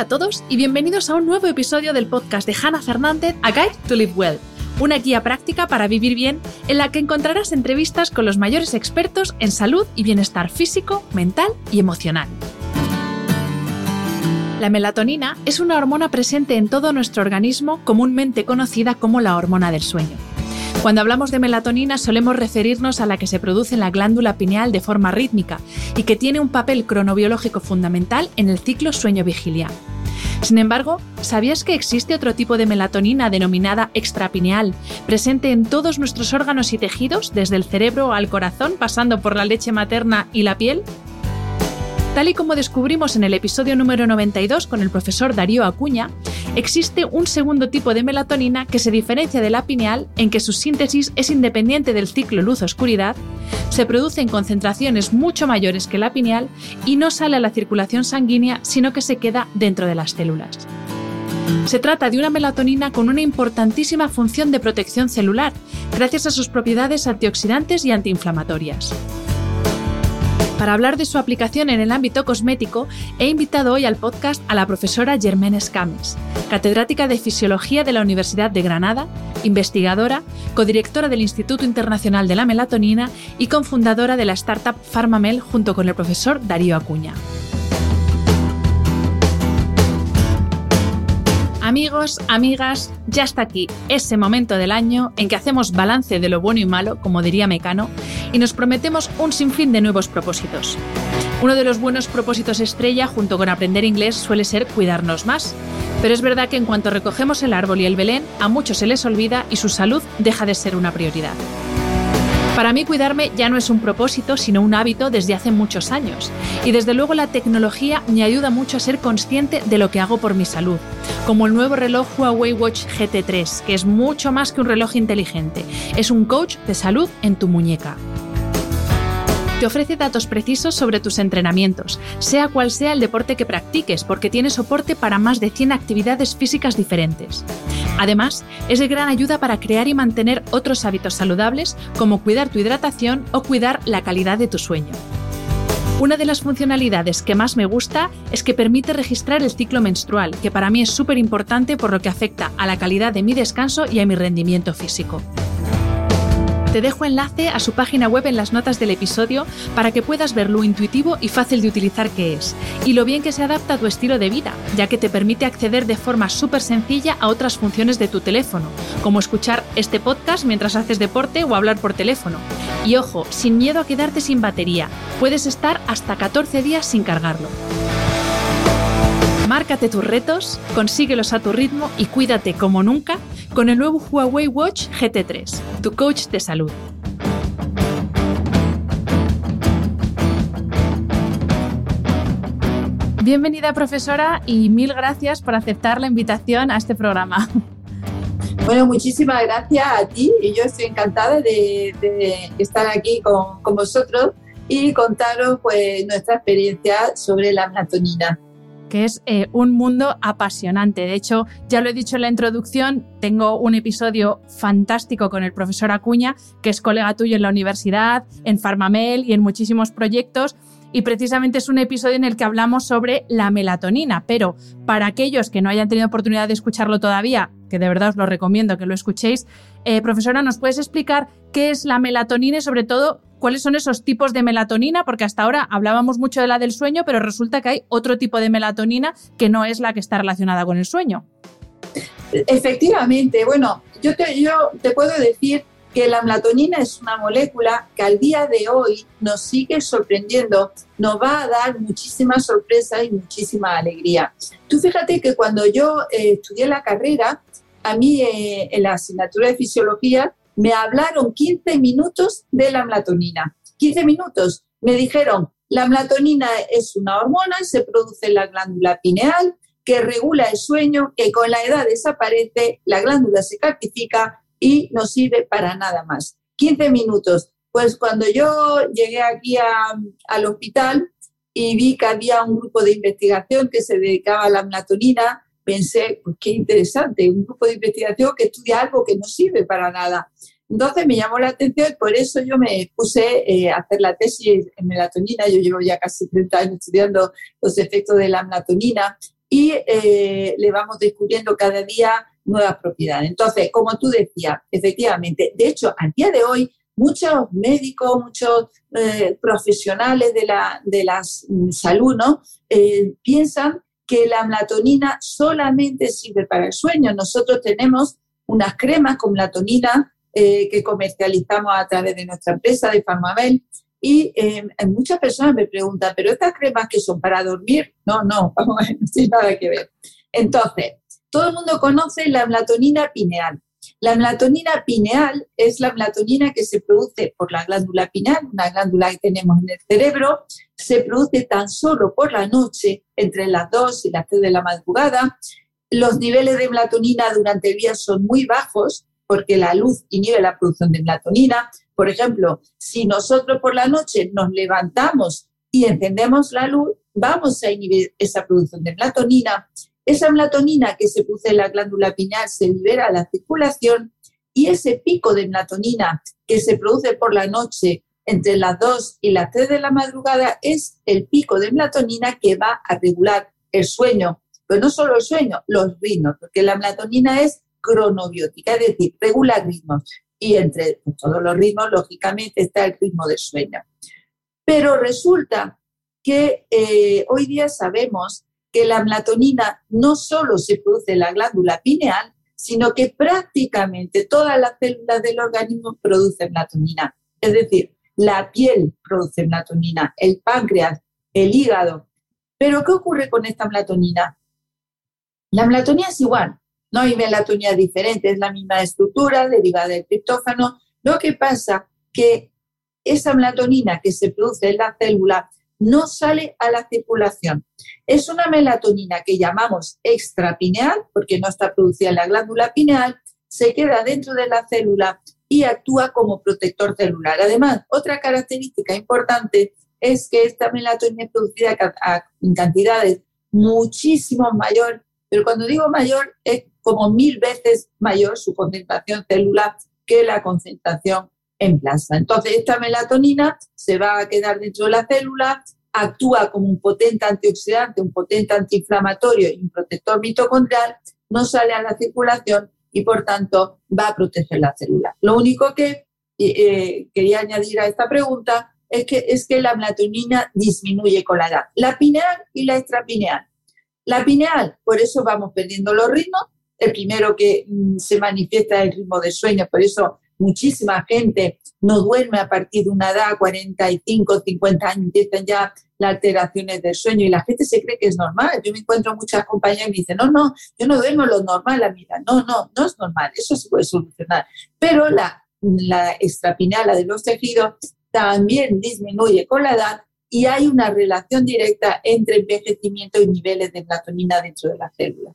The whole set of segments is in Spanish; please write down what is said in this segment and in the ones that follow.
Hola a todos y bienvenidos a un nuevo episodio del podcast de Hannah Fernández, A Guide to Live Well, una guía práctica para vivir bien en la que encontrarás entrevistas con los mayores expertos en salud y bienestar físico, mental y emocional. La melatonina es una hormona presente en todo nuestro organismo, comúnmente conocida como la hormona del sueño. Cuando hablamos de melatonina solemos referirnos a la que se produce en la glándula pineal de forma rítmica y que tiene un papel cronobiológico fundamental en el ciclo sueño-vigilia. Sin embargo, ¿sabías que existe otro tipo de melatonina denominada extrapineal, presente en todos nuestros órganos y tejidos, desde el cerebro al corazón, pasando por la leche materna y la piel? Tal y como descubrimos en el episodio número 92 con el profesor Darío Acuña, existe un segundo tipo de melatonina que se diferencia de la pineal en que su síntesis es independiente del ciclo luz-oscuridad, se produce en concentraciones mucho mayores que la pineal y no sale a la circulación sanguínea, sino que se queda dentro de las células. Se trata de una melatonina con una importantísima función de protección celular, gracias a sus propiedades antioxidantes y antiinflamatorias. Para hablar de su aplicación en el ámbito cosmético, he invitado hoy al podcast a la profesora Germaine Escames, catedrática de Fisiología de la Universidad de Granada, investigadora, codirectora del Instituto Internacional de la Melatonina y cofundadora de la startup Pharmamel junto con el profesor Darío Acuña. Amigos, amigas, ya está aquí ese momento del año en que hacemos balance de lo bueno y malo, como diría Mecano, y nos prometemos un sinfín de nuevos propósitos. Uno de los buenos propósitos estrella, junto con aprender inglés, suele ser cuidarnos más. Pero es verdad que en cuanto recogemos el árbol y el Belén, a muchos se les olvida y su salud deja de ser una prioridad. Para mí cuidarme ya no es un propósito, sino un hábito desde hace muchos años. Y desde luego la tecnología me ayuda mucho a ser consciente de lo que hago por mi salud, como el nuevo reloj Huawei Watch GT3, que es mucho más que un reloj inteligente. Es un coach de salud en tu muñeca. Te ofrece datos precisos sobre tus entrenamientos, sea cual sea el deporte que practiques, porque tiene soporte para más de 100 actividades físicas diferentes. Además, es de gran ayuda para crear y mantener otros hábitos saludables, como cuidar tu hidratación o cuidar la calidad de tu sueño. Una de las funcionalidades que más me gusta es que permite registrar el ciclo menstrual, que para mí es súper importante por lo que afecta a la calidad de mi descanso y a mi rendimiento físico. Te dejo enlace a su página web en las notas del episodio para que puedas ver lo intuitivo y fácil de utilizar que es, y lo bien que se adapta a tu estilo de vida, ya que te permite acceder de forma súper sencilla a otras funciones de tu teléfono, como escuchar este podcast mientras haces deporte o hablar por teléfono. Y ojo, sin miedo a quedarte sin batería, puedes estar hasta 14 días sin cargarlo. Márcate tus retos, consíguelos a tu ritmo y cuídate como nunca con el nuevo Huawei Watch GT3, tu coach de salud. Bienvenida profesora y mil gracias por aceptar la invitación a este programa. Bueno, muchísimas gracias a ti y yo estoy encantada de, estar aquí con, vosotros y contaros pues nuestra experiencia sobre la melatonina que es eh, un mundo apasionante. De hecho, ya lo he dicho en la introducción, tengo un episodio fantástico con el profesor Acuña, que es colega tuyo en la universidad, en Farmamel y en muchísimos proyectos. Y precisamente es un episodio en el que hablamos sobre la melatonina. Pero para aquellos que no hayan tenido oportunidad de escucharlo todavía, que de verdad os lo recomiendo que lo escuchéis, eh, profesora, ¿nos puedes explicar qué es la melatonina y sobre todo cuáles son esos tipos de melatonina, porque hasta ahora hablábamos mucho de la del sueño, pero resulta que hay otro tipo de melatonina que no es la que está relacionada con el sueño. Efectivamente, bueno, yo te, puedo decir que la melatonina es una molécula que al día de hoy nos sigue sorprendiendo, nos va a dar muchísimas sorpresas y muchísima alegría. Tú fíjate que cuando yo eh, estudié la carrera, a mí eh, en la asignatura de fisiología me hablaron 15 minutos de la melatonina. 15 minutos. Me dijeron, la melatonina es una hormona, se produce en la glándula pineal, que regula el sueño, que con la edad desaparece, la glándula se calcifica y no sirve para nada más. 15 minutos. Pues cuando yo llegué aquí al hospital y vi que había un grupo de investigación que se dedicaba a la melatonina, pensé, pues qué interesante, un grupo de investigación que estudia algo que no sirve para nada. Entonces me llamó la atención y por eso yo me puse eh, a hacer la tesis en melatonina. Yo llevo ya casi 30 años estudiando los efectos de la melatonina y eh, le vamos descubriendo cada día nuevas propiedades. Entonces, como tú decías, efectivamente, de hecho, al día de hoy, muchos médicos, muchos eh, profesionales de la, de la salud, ¿no? piensan que la melatonina solamente sirve para el sueño. Nosotros tenemos unas cremas con melatonina eh, que comercializamos a través de nuestra empresa de Farmabel. Y eh, muchas personas me preguntan, ¿pero estas cremas que son para dormir? No, no, no tiene nada que ver. Entonces, todo el mundo conoce la melatonina pineal. La melatonina pineal es la melatonina que se produce por la glándula pineal, una glándula que tenemos en el cerebro, se produce tan solo por la noche, entre las 2 y las 3 de la madrugada. Los niveles de melatonina durante el día son muy bajos porque la luz inhibe la producción de melatonina. Por ejemplo, si nosotros por la noche nos levantamos y encendemos la luz, vamos a inhibir esa producción de melatonina esa melatonina que se produce en la glándula pineal se libera a la circulación y ese pico de melatonina que se produce por la noche entre las 2 y las 3 de la madrugada es el pico de melatonina que va a regular el sueño, pero no solo el sueño, los ritmos, porque la melatonina es cronobiótica, es decir, regula ritmos. Y entre todos los ritmos, lógicamente, está el ritmo del sueño. Pero resulta que eh, hoy día sabemos que la melatonina no solo se produce en la glándula pineal, sino que prácticamente todas las células del organismo producen melatonina. Es decir, la piel produce melatonina, el páncreas, el hígado. Pero ¿qué ocurre con esta melatonina? La melatonina es igual, no hay melatonina diferente, es la misma estructura derivada del triptófano. Lo que pasa que esa melatonina que se produce en la célula no sale a la circulación. Es una melatonina que llamamos extrapineal, porque no está producida en la glándula pineal, se queda dentro de la célula y actúa como protector celular. Además, otra característica importante es que esta melatonina es producida en cantidades muchísimo mayor, pero cuando digo mayor es como mil veces mayor su concentración celular que la concentración en plasma. Entonces, esta melatonina se va a quedar dentro de la célula, actúa como un potente antioxidante, un potente antiinflamatorio y un protector mitocondrial, no sale a la circulación y por tanto va a proteger la célula. Lo único que eh, quería añadir a esta pregunta es que, es que la melatonina disminuye con la edad. La pineal y la extrapineal. La pineal, por eso vamos perdiendo los ritmos. El primero que mm, se manifiesta es el ritmo de sueño, por eso muchísima gente no duerme a partir de una edad, 45, 50 años, empiezan ya las alteraciones del sueño y la gente se cree que es normal. Yo me encuentro muchas compañías y me dicen, no, no, yo no duermo lo normal, la vida. No, no, no es normal, eso se puede solucionar. Pero la, la extrapineal, la de los tejidos, también disminuye con la edad y hay una relación directa entre envejecimiento y niveles de melatonina dentro de la célula.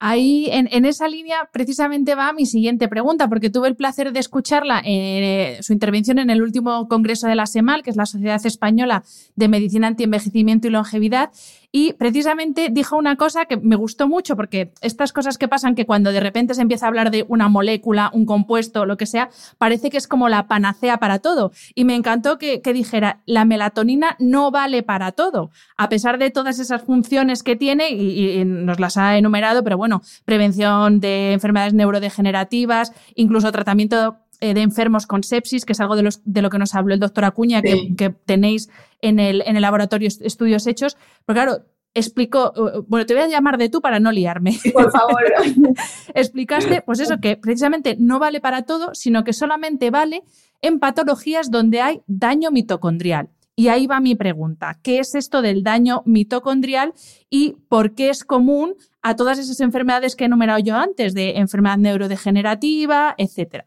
Ahí, en, esa línea, precisamente va mi siguiente pregunta, porque tuve el placer de escucharla en eh, su intervención en el último congreso de la SEMAL, que es la Sociedad Española de Medicina Antienvejecimiento y Longevidad, y precisamente dijo una cosa que me gustó mucho, porque estas cosas que pasan que cuando de repente se empieza a hablar de una molécula, un compuesto, lo que sea, parece que es como la panacea para todo. Y me encantó que, dijera, la melatonina no vale para todo, a pesar de todas esas funciones que tiene, y, nos las ha enumerado, pero bueno, prevención de enfermedades neurodegenerativas, incluso tratamiento de enfermos con sepsis, que es algo de, los, de lo que nos habló el doctor Acuña, que, que, tenéis en el, en el laboratorio estudios hechos. Pero claro, explicó, bueno, te voy a llamar de tú para no liarme. Por favor. Explicaste, pues eso, que precisamente no vale para todo, sino que solamente vale en patologías donde hay daño mitocondrial. Y ahí va mi pregunta, ¿qué es esto del daño mitocondrial y por qué es común a todas esas enfermedades que he enumerado yo antes, de enfermedad neurodegenerativa, etcétera?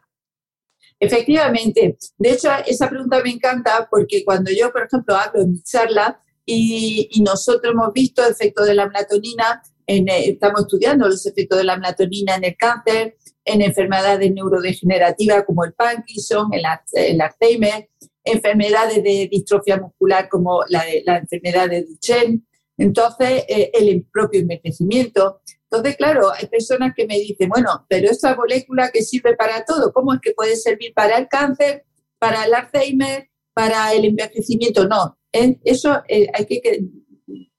Efectivamente. De hecho, esa pregunta me encanta porque cuando yo, por ejemplo, hablo en mi charla y, nosotros hemos visto efectos de la melatonina, en, eh, estamos estudiando los efectos de la melatonina en el cáncer, en enfermedades neurodegenerativas como el Parkinson, el, el Alzheimer, enfermedades de distrofia muscular como la, la enfermedad de Duchenne, entonces eh, el propio envejecimiento. Entonces, claro, hay personas que me dicen, bueno, pero esta molécula que sirve para todo, ¿cómo es que puede servir para el cáncer, para el Alzheimer, para el envejecimiento? No, eso eh, hay que,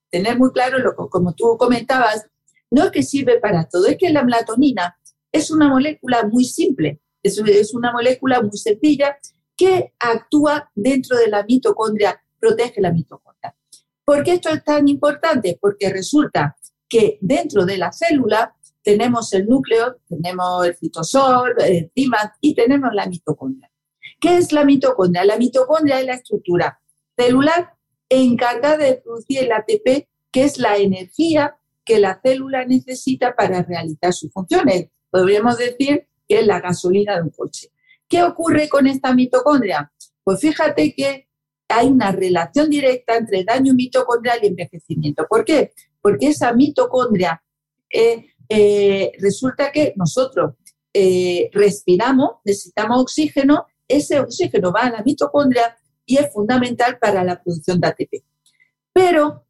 tener muy claro, lo, como tú comentabas, no es que sirve para todo, es que la melatonina es una molécula muy simple, es, es una molécula muy sencilla que actúa dentro de la mitocondria, protege la mitocondria. ¿Por qué esto es tan importante? Porque resulta que dentro de la célula tenemos el núcleo, tenemos el citosol, enzimas y tenemos la mitocondria. ¿Qué es la mitocondria? La mitocondria es la estructura celular encargada de producir el ATP, que es la energía que la célula necesita para realizar sus funciones. Podríamos decir que es la gasolina de un coche. ¿Qué ocurre con esta mitocondria? Pues fíjate que hay una relación directa entre daño mitocondrial y envejecimiento. ¿Por qué? Porque esa mitocondria eh, eh, resulta que nosotros eh, respiramos, necesitamos oxígeno, ese oxígeno va a la mitocondria y es fundamental para la producción de ATP. Pero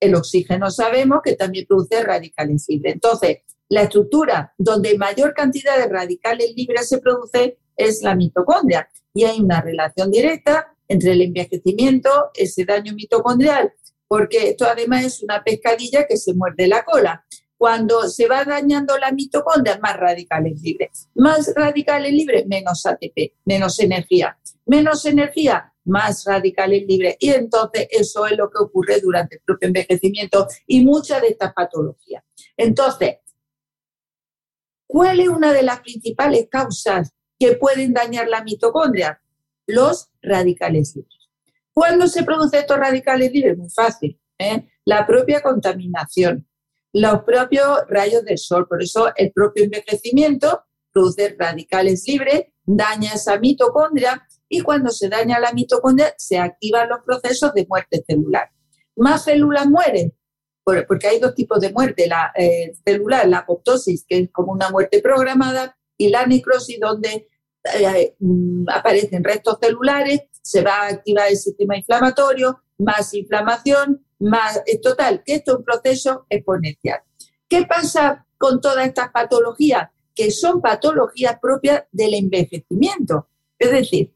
el oxígeno sabemos que también produce radicales libres. Entonces, la estructura donde mayor cantidad de radicales libres se produce es la mitocondria. Y hay una relación directa entre el envejecimiento, ese daño mitocondrial, porque esto además es una pescadilla que se muerde la cola. Cuando se va dañando la mitocondria, más radicales libres. Más radicales libres, menos ATP, menos energía. Menos energía, más radicales libres. Y entonces eso es lo que ocurre durante el propio envejecimiento y muchas de estas patologías. Entonces, ¿cuál es una de las principales causas que pueden dañar la mitocondria? Los radicales libres. ¿Cuándo se producen estos radicales libres? Muy fácil. ¿eh? La propia contaminación, los propios rayos del sol. Por eso el propio envejecimiento produce radicales libres, daña esa mitocondria y cuando se daña la mitocondria se activan los procesos de muerte celular. Más células mueren, porque hay dos tipos de muerte, la eh, celular, la apoptosis, que es como una muerte programada, y la necrosis, donde eh, mm, aparecen restos celulares, se va a activar el sistema inflamatorio, más inflamación, más eh, total, que esto es un proceso exponencial. ¿Qué pasa con todas estas patologías? Que son patologías propias del envejecimiento. Es decir,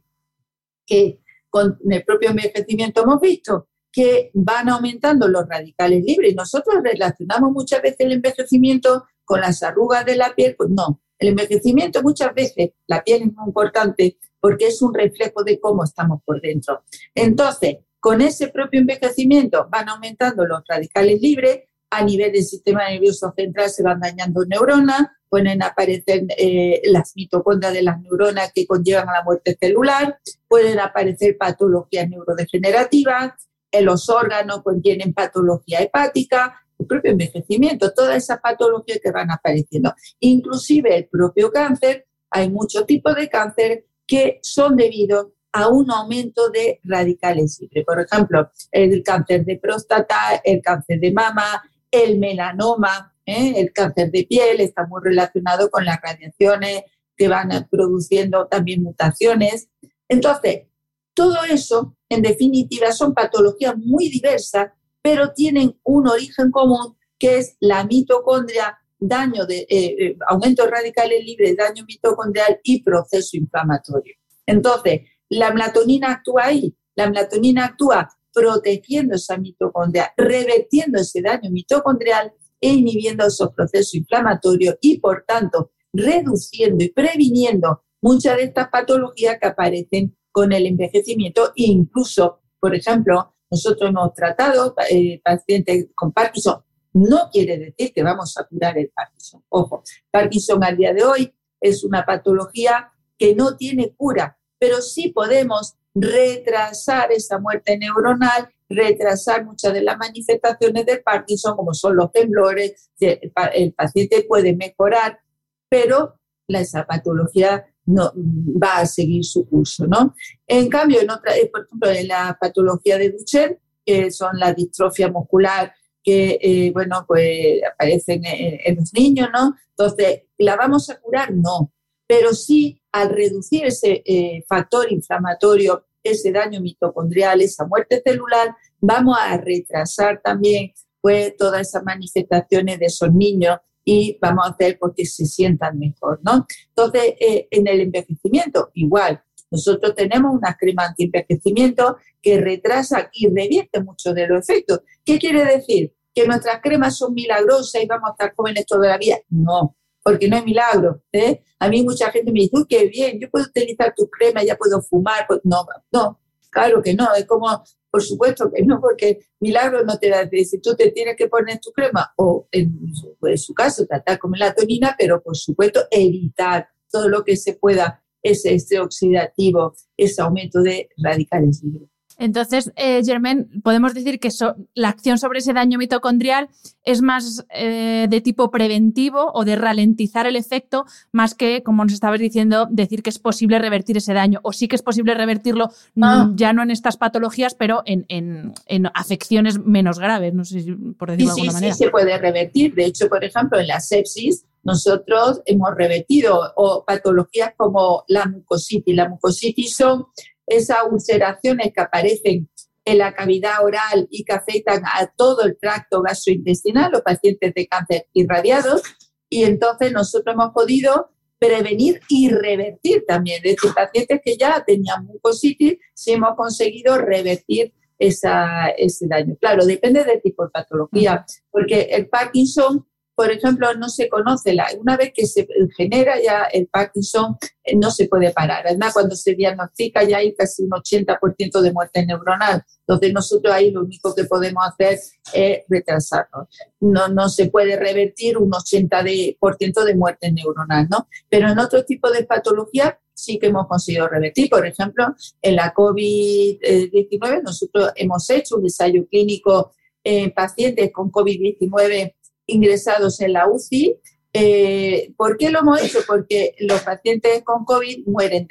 que con el propio envejecimiento hemos visto que van aumentando los radicales libres. Nosotros relacionamos muchas veces el envejecimiento con las arrugas de la piel. Pues no, el envejecimiento muchas veces, la piel es muy importante porque es un reflejo de cómo estamos por dentro. Entonces, con ese propio envejecimiento van aumentando los radicales libres, a nivel del sistema nervioso central se van dañando neuronas, pueden aparecer eh, las mitocondrias de las neuronas que conllevan a la muerte celular, pueden aparecer patologías neurodegenerativas, en los órganos contienen patología hepática, el propio envejecimiento, todas esas patologías que van apareciendo. Inclusive el propio cáncer, hay muchos tipos de cáncer que son debidos a un aumento de radicales libres. Por ejemplo, el cáncer de próstata, el cáncer de mama, el melanoma, ¿eh? el cáncer de piel está muy relacionado con las radiaciones que van produciendo también mutaciones. Entonces, todo eso, en definitiva, son patologías muy diversas pero tienen un origen común que es la mitocondria, daño de eh, eh, aumento de radicales libres, daño mitocondrial y proceso inflamatorio. Entonces, la melatonina actúa ahí, la melatonina actúa protegiendo esa mitocondria, revertiendo ese daño mitocondrial e inhibiendo esos procesos inflamatorios y, por tanto, reduciendo y previniendo muchas de estas patologías que aparecen con el envejecimiento e incluso, por ejemplo, nosotros hemos tratado eh, pacientes con Parkinson. No quiere decir que vamos a curar el Parkinson. Ojo, Parkinson al día de hoy es una patología que no tiene cura, pero sí podemos retrasar esa muerte neuronal, retrasar muchas de las manifestaciones del Parkinson, como son los temblores, el paciente puede mejorar, pero esa patología no va a seguir su curso, ¿no? En cambio, en otra, por ejemplo, en la patología de Duchenne, que son la distrofia muscular que, eh, bueno, pues aparecen en, los niños, ¿no? Entonces, ¿la vamos a curar? No, pero sí al reducir ese eh, factor inflamatorio, ese daño mitocondrial, esa muerte celular, vamos a retrasar también pues todas esas manifestaciones de esos niños y vamos a hacer porque se sientan mejor, ¿no? Entonces, eh, en el envejecimiento, igual, nosotros tenemos una crema anti-envejecimiento que retrasa y revierte mucho de los efectos. ¿Qué quiere decir? ¿Que nuestras cremas son milagrosas y vamos a estar jóvenes toda la vida? No, porque no es milagro. ¿eh? A mí mucha gente me dice, qué bien, yo puedo utilizar tu crema, ya puedo fumar. Pues no, no, claro que no. Es como, por supuesto que no, porque milagro no te da. Si tú te tienes que poner tu crema, o en su, en su caso, tratar con melatonina, pero por supuesto evitar todo lo que se pueda ese estrés oxidativo, ese aumento de radicales libres. Entonces, eh, Germain, podemos decir que la acción sobre ese daño mitocondrial es más eh, de tipo preventivo o de ralentizar el efecto, más que, como nos estabas diciendo, decir que es posible revertir ese daño. O sí que es posible revertirlo, ah. ya no en estas patologías, pero en, afecciones menos graves, no sé si por decirlo de alguna manera. Sí, se puede revertir. De hecho, por ejemplo, en la sepsis, nosotros hemos revertido o patologías como la mucositis. La mucositis son esas ulceraciones que aparecen en la cavidad oral y que afectan a todo el tracto gastrointestinal, los pacientes de cáncer irradiados, y entonces nosotros hemos podido prevenir y revertir también. De estos pacientes que ya tenían mucositis, si hemos conseguido revertir esa, ese daño. Claro, depende del tipo de patología, porque el Parkinson por ejemplo, no se conoce, la, una vez que se genera ya el Parkinson, eh, no se puede parar. Además, cuando se diagnostica ya hay casi un 80% de muerte neuronal. Entonces, nosotros ahí lo único que podemos hacer es retrasarnos. No, no se puede revertir un 80% de, muerte neuronal, ¿no? Pero en otro tipo de patología sí que hemos conseguido revertir. Por ejemplo, en la COVID-19 nosotros hemos hecho un ensayo clínico en pacientes con COVID-19 ingresados en la UCI. Eh, ¿Por qué lo hemos hecho? Porque los pacientes con COVID mueren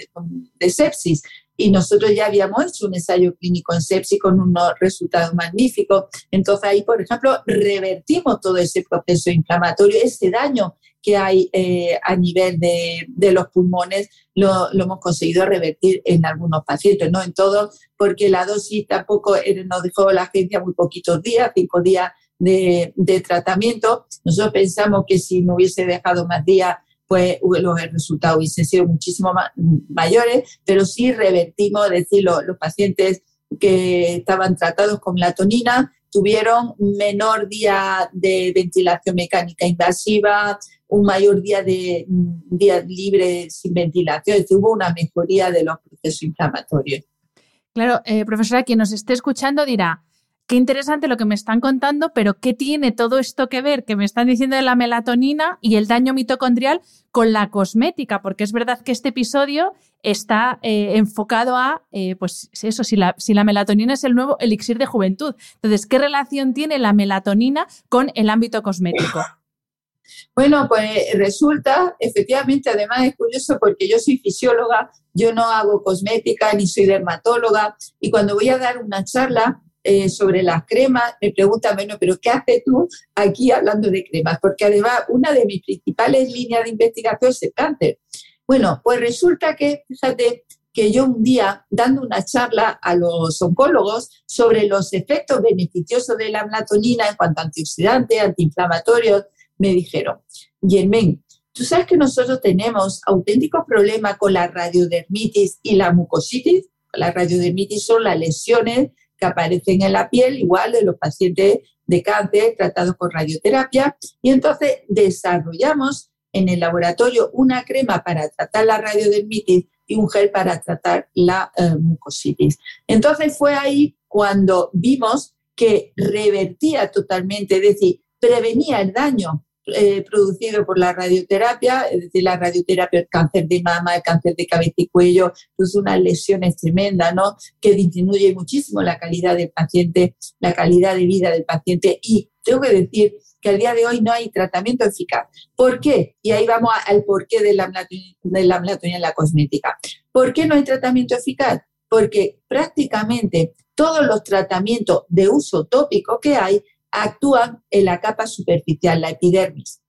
de, sepsis y nosotros ya habíamos hecho un ensayo clínico en sepsis con unos resultados magníficos. Entonces ahí, por ejemplo, revertimos todo ese proceso inflamatorio, ese daño que hay eh, a nivel de, los pulmones, lo, lo, hemos conseguido revertir en algunos pacientes, no en todos, porque la dosis tampoco eh, nos dejó la agencia muy poquitos días, cinco días de, tratamiento. Nosotros pensamos que si no hubiese dejado más días, pues los resultados hubiesen sido muchísimo mayores, pero sí revertimos, es decir, los, pacientes que estaban tratados con melatonina tuvieron menor día de ventilación mecánica invasiva, un mayor día de día libre sin ventilación, es hubo una mejoría de los procesos inflamatorios. Claro, eh, profesora, quien nos esté escuchando dirá, qué interesante lo que me están contando, pero ¿qué tiene todo esto que ver que me están diciendo de la melatonina y el daño mitocondrial con la cosmética? Porque es verdad que este episodio está eh, enfocado a, eh, pues eso, si la, si la melatonina es el nuevo elixir de juventud. Entonces, ¿qué relación tiene la melatonina con el ámbito cosmético? Bueno, pues resulta, efectivamente, además es curioso porque yo soy fisióloga, yo no hago cosmética ni soy dermatóloga y cuando voy a dar una charla eh, sobre las cremas, me preguntan, bueno, pero ¿qué haces tú aquí hablando de cremas? Porque además una de mis principales líneas de investigación es el cáncer. Bueno, pues resulta que, fíjate, que yo un día, dando una charla a los oncólogos sobre los efectos beneficiosos de la melatonina en cuanto a antioxidantes, antiinflamatorios, me dijeron, Germán, tú sabes que nosotros tenemos auténticos problemas con la radiodermitis y la mucositis. La radiodermitis son las lesiones que aparecen en la piel, igual de los pacientes de cáncer tratados con radioterapia. Y entonces desarrollamos en el laboratorio una crema para tratar la radiodermitis y un gel para tratar la eh, mucositis. Entonces fue ahí cuando vimos que revertía totalmente, es decir, prevenía el daño eh, producido por la radioterapia, es decir, la radioterapia, el cáncer de mama, el cáncer de cabeza y cuello, pues unas lesiones tremendas, ¿no? Que disminuye muchísimo la calidad del paciente, la calidad de vida del paciente y tengo que decir que al día de hoy no hay tratamiento eficaz. ¿Por qué? Y ahí vamos al porqué de la, melatonina en la cosmética. ¿Por qué no hay tratamiento eficaz? Porque prácticamente todos los tratamientos de uso tópico que hay actúan en la capa superficial, la epidermis.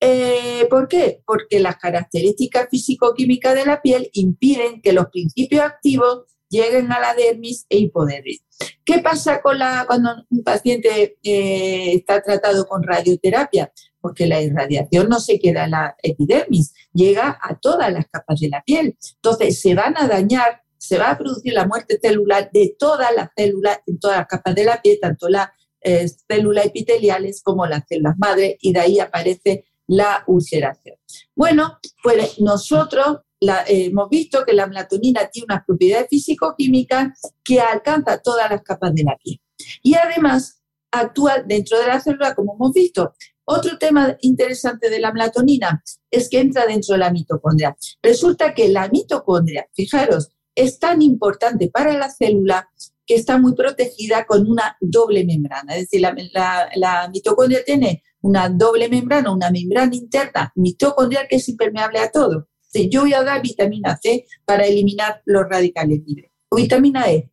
Eh, ¿Por qué? Porque las características físico-químicas de la piel impiden que los principios activos lleguen a la dermis e hipodermis. ¿Qué pasa con la, cuando un paciente eh, está tratado con radioterapia? Porque la irradiación no se queda en la epidermis, llega a todas las capas de la piel. Entonces se van a dañar, se va a producir la muerte celular de todas las células en todas las capas de la piel, tanto las eh, células epiteliales como las células madre, y de ahí aparece la ulceración. Bueno, pues nosotros eh, hemos visto que la melatonina tiene unas propiedades físico-químicas que alcanza todas las capas de la piel. Y además actúa dentro de la célula, como hemos visto. Otro tema interesante de la melatonina es que entra dentro de la mitocondria. Resulta que la mitocondria, fijaros, es tan importante para la célula que está muy protegida con una doble membrana. Es decir, la mitocondria tiene una doble membrana, una membrana interna mitocondrial que es impermeable a todo. yo voy a dar vitamina C para eliminar los radicales libres. O vitamina E.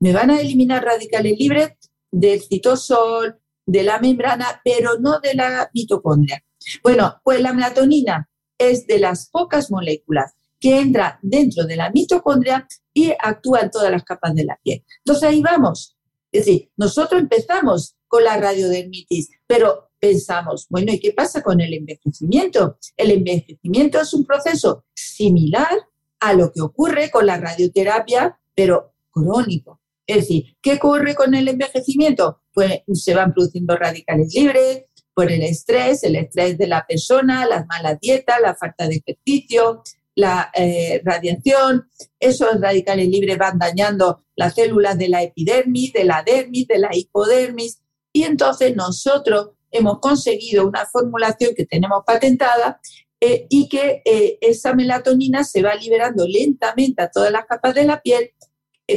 Me van a eliminar radicales libres del citosol, de la membrana, pero no de la mitocondria. Bueno, pues la melatonina es de las pocas moléculas que entra dentro de la mitocondria y actúa en todas las capas de la piel. Entonces ahí vamos. Es decir, nosotros empezamos con la radiodermitis, pero pensamos, bueno, ¿y qué pasa con el envejecimiento? El envejecimiento es un proceso similar a lo que ocurre con la radioterapia, pero crónico. Es decir, ¿qué ocurre con el envejecimiento? Pues se van produciendo radicales libres por el estrés, el estrés de la persona, las malas dietas, la falta de ejercicio, la eh, radiación. Esos radicales libres van dañando las células de la epidermis, de la dermis, de la hipodermis. Y entonces nosotros hemos conseguido una formulación que tenemos patentada eh, y que eh, esa melatonina se va liberando lentamente a todas las capas de la piel,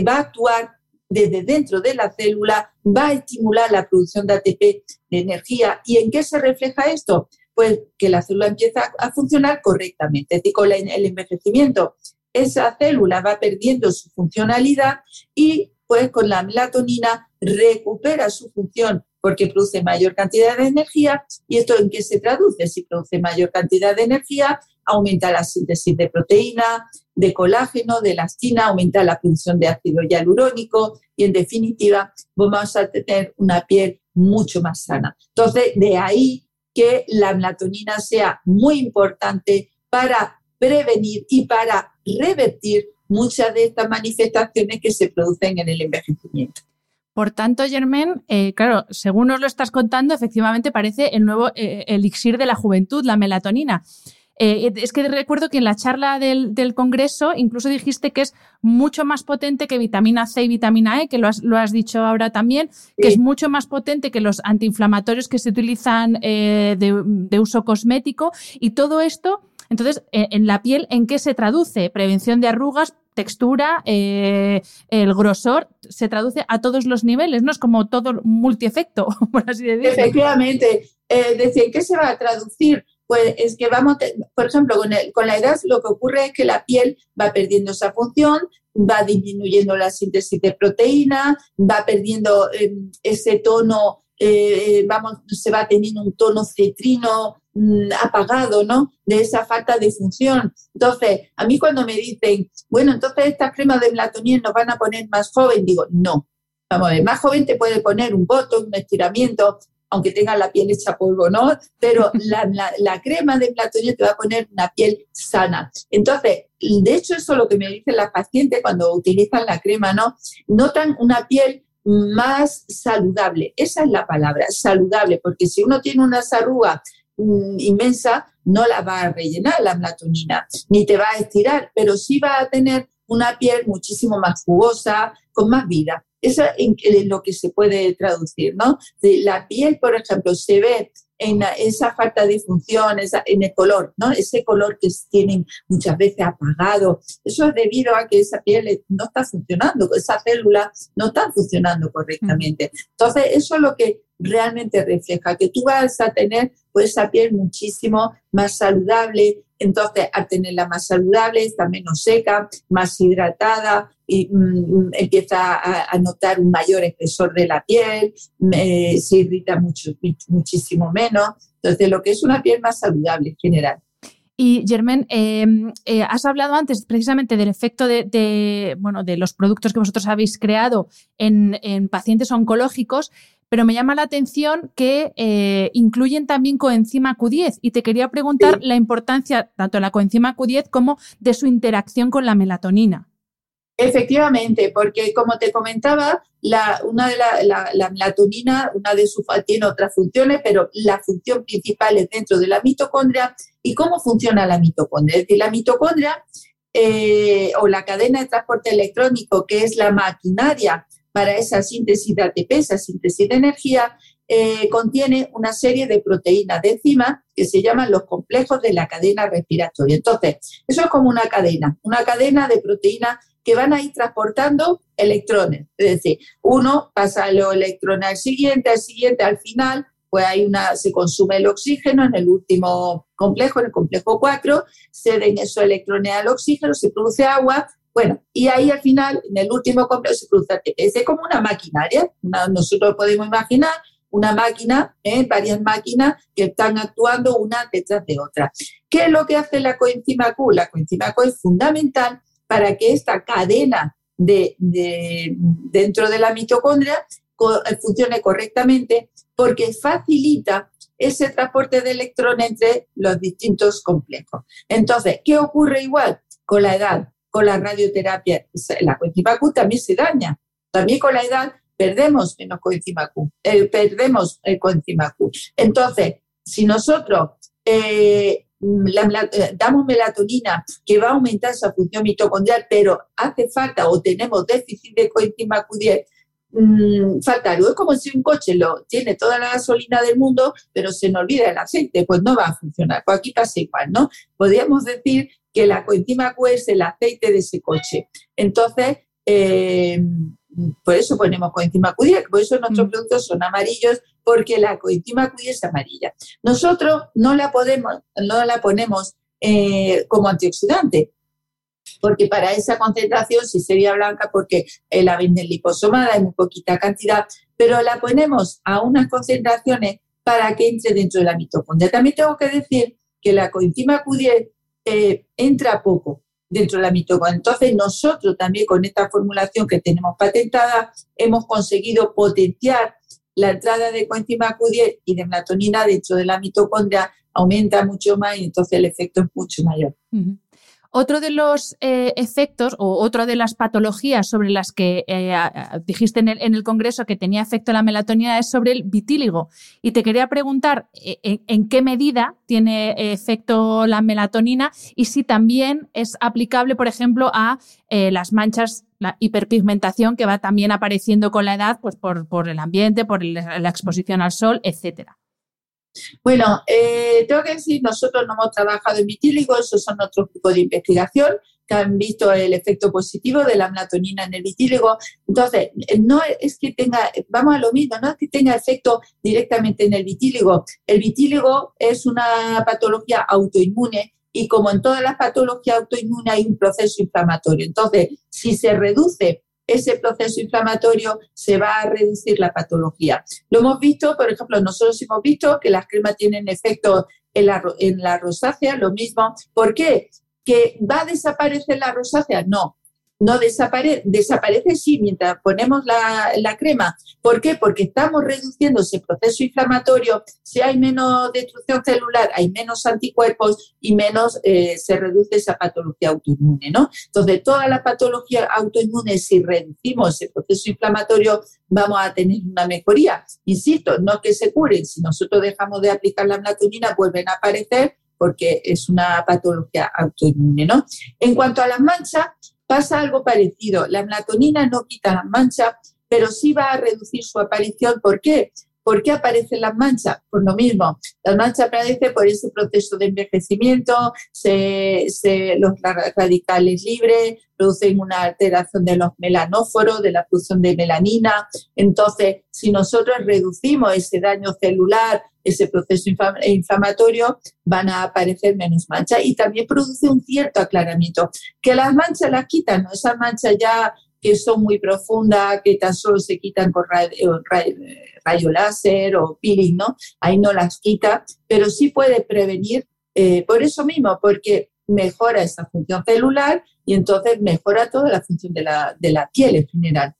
va a actuar desde dentro de la célula, va a estimular la producción de ATP, de energía. ¿Y en qué se refleja esto? Pues que la célula empieza a funcionar correctamente, decir, con el envejecimiento esa célula va perdiendo su funcionalidad y pues con la melatonina recupera su función porque produce mayor cantidad de energía. ¿Y esto en qué se traduce? Si produce mayor cantidad de energía, aumenta la síntesis de proteína, de colágeno, de elastina, aumenta la producción de ácido hialurónico y en definitiva vamos a tener una piel mucho más sana. Entonces, de ahí que la melatonina sea muy importante para prevenir y para revertir muchas de estas manifestaciones que se producen en el envejecimiento. Por tanto, Germain, eh, claro, según nos lo estás contando, efectivamente parece el nuevo eh, elixir de la juventud, la melatonina. Eh, es que recuerdo que en la charla del, Congreso incluso dijiste que es mucho más potente que vitamina C y vitamina E, que lo has, dicho ahora también, que es mucho más potente que los antiinflamatorios que se utilizan de, de, uso cosmético. Y todo esto, entonces, en la piel, ¿en qué se traduce? Prevención de arrugas, textura, eh, el grosor, se traduce a todos los niveles, ¿no? Es como todo multiefecto, por así decirlo. Efectivamente. Eh, decir, ¿qué se va a traducir? Pues es que vamos, por ejemplo, con, la edad lo que ocurre es que la piel va perdiendo esa función, va disminuyendo la síntesis de proteína, va perdiendo eh, ese tono eh, vamos, se va teniendo un tono cetrino mm, apagado, ¿no? De esa falta de función. Entonces, a mí cuando me dicen, bueno, entonces estas cremas de melatonina nos van a poner más joven, digo, no. Vamos a ver, más joven te puede poner un voto, un estiramiento, aunque tenga la piel hecha polvo, ¿no? Pero la, la, crema de melatonina te va a poner una piel sana. Entonces, de hecho, eso es lo que me dicen las pacientes cuando utilizan la crema, ¿no? Notan una piel más saludable. Esa es la palabra, saludable, porque si uno tiene una arrugas mm, inmensa, no la va a rellenar la melatonina, ni te va a estirar, pero sí va a tener una piel muchísimo más jugosa, con más vida. Eso es lo que se puede traducir, ¿no? La piel, por ejemplo, se ve en esa falta de función, en el color, ¿no? Ese color que tienen muchas veces apagado. Eso es debido a que esa piel no está funcionando, esas células no están funcionando correctamente. Entonces, eso es lo que realmente refleja que tú vas a tener pues, esa piel muchísimo más saludable. Entonces, al tenerla más saludable, está menos seca, más hidratada y mm, empieza a, notar un mayor espesor de la piel, se irrita mucho, muchísimo menos. Entonces, lo que es una piel más saludable en general. Y Germán, em, eh, has hablado antes precisamente del efecto de, bueno, de los productos que vosotros habéis creado en, pacientes oncológicos, pero me llama la atención que eh, incluyen también coenzima Q10 y te quería preguntar la importancia tanto de la coenzima Q10 como de su interacción con la melatonina. Efectivamente, porque como te comentaba, la, una de la, melatonina, una de sus tiene otras funciones, pero la función principal es dentro de la mitocondria. ¿Y cómo funciona la mitocondria? Es decir, la mitocondria eh, o la cadena de transporte electrónico, que es la maquinaria para esa síntesis de ATP, esa síntesis de energía, eh, contiene una serie de proteínas de enzima que se llaman los complejos de la cadena respiratoria. Entonces, eso es como una cadena, una cadena de proteínas que van a ir transportando electrones. Es decir, uno pasa los electrones al siguiente, al siguiente, al final, pues hay una, se consume el oxígeno en el último complejo, en el complejo 4, se den esos electrones al oxígeno, se produce agua, bueno, y ahí al final, en el último complejo se produce ATP. Es como una maquinaria, nosotros podemos imaginar una máquina, ¿eh? varias máquinas que están actuando una detrás de otra. ¿Qué es lo que hace la coenzima Q? La coenzima Q es fundamental para que esta cadena de, dentro de la mitocondria funcione correctamente porque facilita ese transporte de electrones entre los distintos complejos. Entonces, ¿qué ocurre igual con la edad? Con la radioterapia, la coenzima Q también se daña. También con la edad perdemos menos coenzima Q, eh, perdemos el coenzima Q. Entonces, si nosotros eh, eh, damos melatonina que va a aumentar esa función mitocondrial, pero hace falta o tenemos déficit de coenzima Q10, mm, falta algo. Es como si un coche lo tiene toda la gasolina del mundo, pero se nos olvida el aceite, pues no va a funcionar. Pues aquí pasa igual, ¿no? Podríamos decir que la coenzima Q es el aceite de ese coche. Entonces, eh, por eso ponemos coenzima Q10, por eso nuestros mm. productos son amarillos, porque la coenzima Q10 es amarilla. Nosotros no la, podemos, no la ponemos eh, como antioxidante, porque para esa concentración sí sería blanca porque la venden liposomada en muy poquita cantidad, pero la ponemos a unas concentraciones para que entre dentro de la mitocondria. También tengo que decir que la coenzima Q10 eh, entra poco, dentro de la mitocondria. Entonces, nosotros también con esta formulación que tenemos patentada, hemos conseguido potenciar la entrada de coenzima Q10 y de melatonina dentro de la mitocondria, aumenta mucho más y entonces el efecto es mucho mayor. Otro de los eh, efectos o otra de las patologías sobre las que eh, dijiste en el, Congreso que tenía efecto la melatonina es sobre el vitíligo. Y te quería preguntar eh, en, qué medida tiene efecto la melatonina y si también es aplicable, por ejemplo, a las manchas, la hiperpigmentación que va también apareciendo con la edad, pues por el ambiente, por la exposición al sol, etcétera. Bueno, eh, tengo que decir, nosotros no hemos trabajado en vitíligo, esos son otros tipos de investigación que han visto el efecto positivo de la melatonina en el vitíligo. Entonces, no es que tenga, vamos a lo mismo, no es que tenga efecto directamente en el vitíligo. El vitíligo es una patología autoinmune y como en todas las patologías autoinmunes hay un proceso inflamatorio. Entonces, si se reduce ese proceso inflamatorio se va a reducir la patología. Lo hemos visto, por ejemplo, nosotros hemos visto que las cremas tienen efecto en la, en la rosácea, lo mismo. ¿Por qué? ¿Que va a desaparecer la rosácea? No, no desaparece, desaparece sí mientras ponemos la, crema. ¿Por qué? Porque estamos reduciendo ese proceso inflamatorio. Si hay menos destrucción celular, hay menos anticuerpos y menos eh, se reduce esa patología autoinmune, ¿no? Entonces, toda la patología autoinmune, si reducimos ese proceso inflamatorio, vamos a tener una mejoría. Insisto, no que se curen, si nosotros dejamos de aplicar la melatonina, vuelven a aparecer porque es una patología autoinmune, ¿no? En cuanto a las manchas, pasa algo parecido. La melatonina no quita la mancha, pero sí va a reducir su aparición. ¿Por qué? ¿Por qué aparecen las manchas? Por lo mismo, las manchas aparecen por ese proceso de envejecimiento, los radicales libres producen una alteración de los melanóforos, de la producción de melanina. Entonces, si nosotros reducimos ese daño celular, ese proceso inflamatorio, van a aparecer menos manchas y también produce un cierto aclaramiento. Que las manchas las quitan, ¿no? esas manchas ya que son muy profundas, que tan solo se quitan con rayo, láser o peeling, ¿no? Ahí no las quita, pero sí puede prevenir eh, por eso mismo, porque mejora esa función celular y entonces mejora toda la función de la, de la piel en general.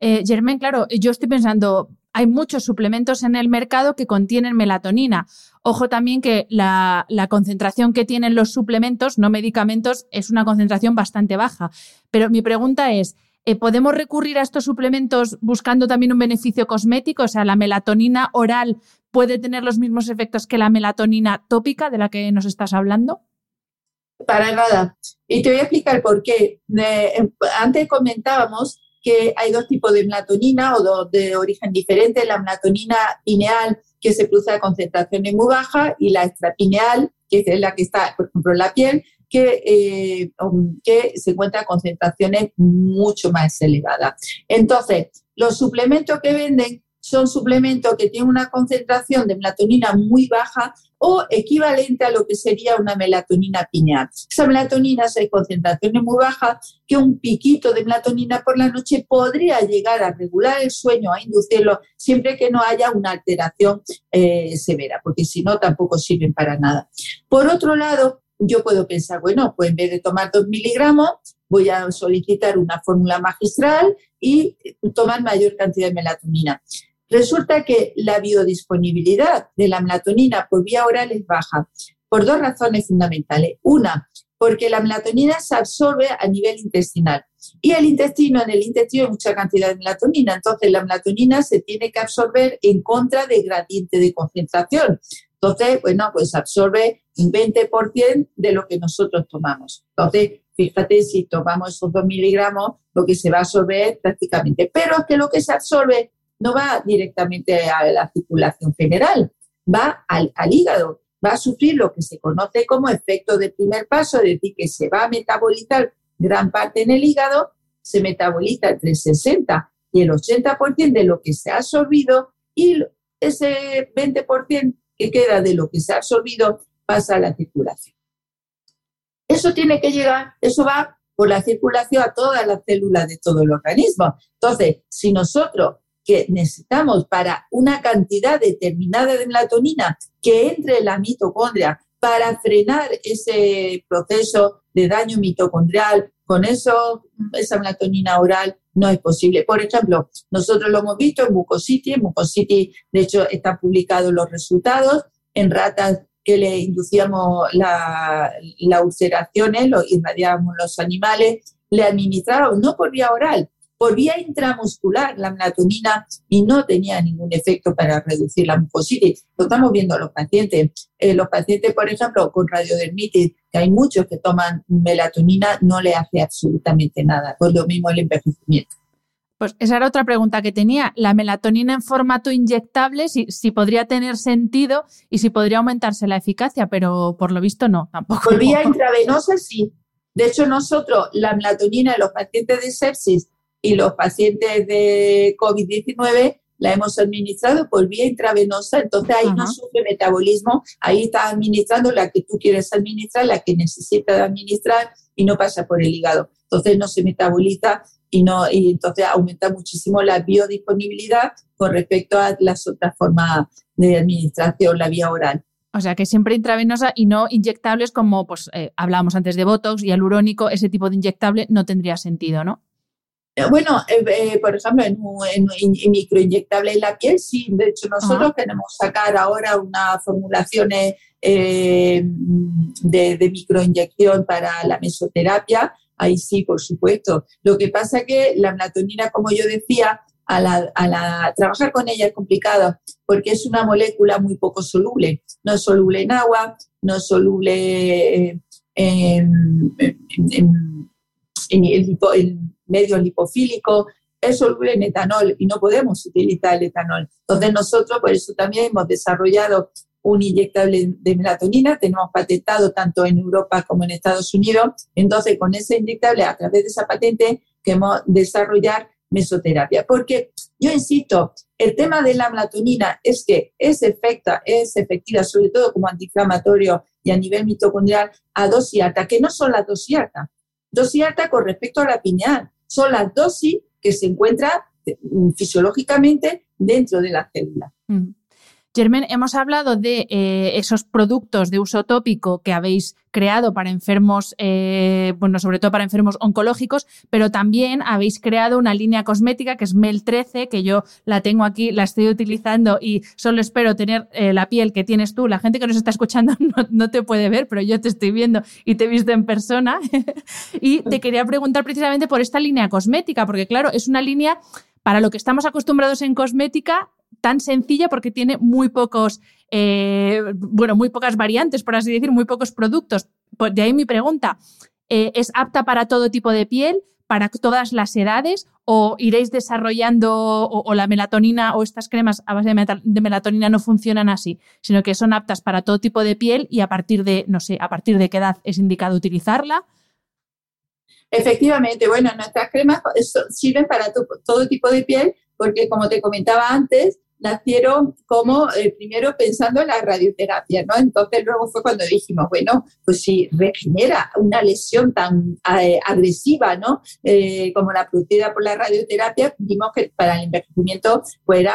Eh, Germán, claro, yo estoy pensando, hay muchos suplementos en el mercado que contienen melatonina. Ojo también que la, concentración que tienen los suplementos, no medicamentos, es una concentración bastante baja. Pero mi pregunta es, eh, ¿podemos recurrir a estos suplementos buscando también un beneficio cosmético? O sea, ¿la melatonina oral puede tener los mismos efectos que la melatonina tópica de la que nos estás hablando? Para nada. Y te voy a explicar por qué. antes comentábamos que hay dos tipos de melatonina o de origen diferente, la melatonina pineal que se produce a concentraciones muy bajas y la extrapineal, que es la que está, por ejemplo, en la piel, que, eh, um, que se encuentra a concentraciones mucho más elevadas. Entonces, los suplementos que venden son suplementos que tienen una concentración de melatonina muy baja o equivalente a lo que sería una melatonina pineal. Esa melatonina hay concentraciones muy bajas que un piquito de melatonina por la noche podría llegar a regular el sueño, a inducirlo, siempre que no haya una alteración eh, severa, porque si no tampoco sirven para nada. Por otro lado, yo puedo pensar, bueno, pues en vez de tomar dos miligramos, voy a solicitar una fórmula magistral y tomar mayor cantidad de melatonina. Resulta que la biodisponibilidad de la melatonina por vía oral es baja por dos razones fundamentales. Una, porque la melatonina se absorbe a nivel intestinal y el intestino, en el intestino hay mucha cantidad de melatonina, entonces la melatonina se tiene que absorber en contra del gradiente de concentración. Entonces, bueno, pues absorbe un 20% de lo que nosotros tomamos. Entonces, fíjate, si tomamos esos 2 miligramos, lo que se va a absorber prácticamente. Pero es que lo que se absorbe no va directamente a la circulación general, va al, hígado, va a sufrir lo que se conoce como efecto de primer paso, es decir, que se va a metabolizar gran parte en el hígado, se metaboliza entre 60 y el 80% de lo que se ha absorbido y ese 20% que queda de lo que se ha absorbido pasa a la circulación. Eso tiene que llegar, eso va por la circulación a todas las células de todo el organismo. Entonces, si nosotros que necesitamos para una cantidad determinada de melatonina que entre en la mitocondria para frenar ese proceso de daño mitocondrial, con eso, esa melatonina oral no es posible. Por ejemplo, nosotros lo hemos visto en Mucosity, en Mucosity, de hecho, están publicados los resultados. En ratas que le inducíamos la, la ulceración, lo irradiábamos los animales, le administrábamos no por vía oral, por vía intramuscular la melatonina y no tenía ningún efecto para reducir la mucositis. Lo estamos viendo a los pacientes. Eh, los pacientes, por ejemplo, con radiodermitis, que hay muchos que toman melatonina, no le hace absolutamente nada. Pues lo mismo el envejecimiento. Pues esa era otra pregunta que tenía. La melatonina en formato inyectable, si, si, podría tener sentido y si podría aumentarse la eficacia, pero por lo visto no, tampoco. Por vía intravenosa sí. De hecho, nosotros la melatonina en los pacientes de sepsis y los pacientes de COVID-19 la hemos administrado por vía intravenosa, entonces ahí no sufre metabolismo, ahí está administrando la que tú quieres administrar, la que necesitas administrar y no pasa por el hígado. Entonces no se metaboliza y, no, y entonces aumenta muchísimo la biodisponibilidad con respecto a las otras formas de administración, la vía oral. O sea, que siempre intravenosa y no inyectables como pues eh, hablábamos antes de Botox y alurónico, ese tipo de inyectable no tendría sentido, ¿no? Eh, bueno, eh, eh, por ejemplo, en, en, microinyectable en la piel, sí. De hecho, nosotros queremos sacar ahora unas formulaciones de, de, microinyección para la mesoterapia. Ahí sí, por supuesto. Lo que pasa es que la melatonina, como yo decía, a la, a la, trabajar con ella es complicado porque es una molécula muy poco soluble. No es soluble en agua, no es soluble en, en, en, en, medio lipofílico, es soluble en etanol y no podemos utilizar el etanol. Entonces nosotros por eso también hemos desarrollado un inyectable de melatonina, tenemos patentado tanto en Europa como en Estados Unidos. Entonces con ese inyectable, a través de esa patente, queremos desarrollar mesoterapia. Porque yo insisto, el tema de la melatonina es que es, efecta, es efectiva, sobre todo como antiinflamatorio y a nivel mitocondrial, a dosis alta, que no son las dosis altas. Dosis alta con respecto a la pineal, son las dosis que se encuentran mm, fisiológicamente dentro de la célula. Mm. Germen, hemos hablado de eh, esos productos de uso tópico que habéis creado para enfermos, eh, bueno, sobre todo para enfermos oncológicos, pero también habéis creado una línea cosmética que es Mel 13, que yo la tengo aquí, la estoy utilizando y solo espero tener eh, la piel que tienes tú. La gente que nos está escuchando no, no, te puede ver, pero yo te estoy viendo y te he visto en persona. y te quería preguntar precisamente por esta línea cosmética, porque claro, es una línea para lo que estamos acostumbrados en cosmética, tan sencilla porque tiene muy pocos, eh, bueno, muy pocas variantes, por así decir, muy pocos productos. Pues de ahí mi pregunta, eh, ¿es apta para todo tipo de piel, para todas las edades o iréis desarrollando o, la melatonina o estas cremas a base de, de, melatonina no funcionan así, sino que son aptas para todo tipo de piel y a partir de, no sé, a partir de qué edad es indicado utilizarla? Efectivamente, bueno, nuestras cremas sirven para todo tipo de piel porque como te comentaba antes, nacieron como eh, primero pensando en la radioterapia, ¿no? Entonces luego fue cuando dijimos, bueno, pues si regenera una lesión tan eh, agresiva, ¿no? Eh, como la producida por la radioterapia, vimos que para el envejecimiento pues,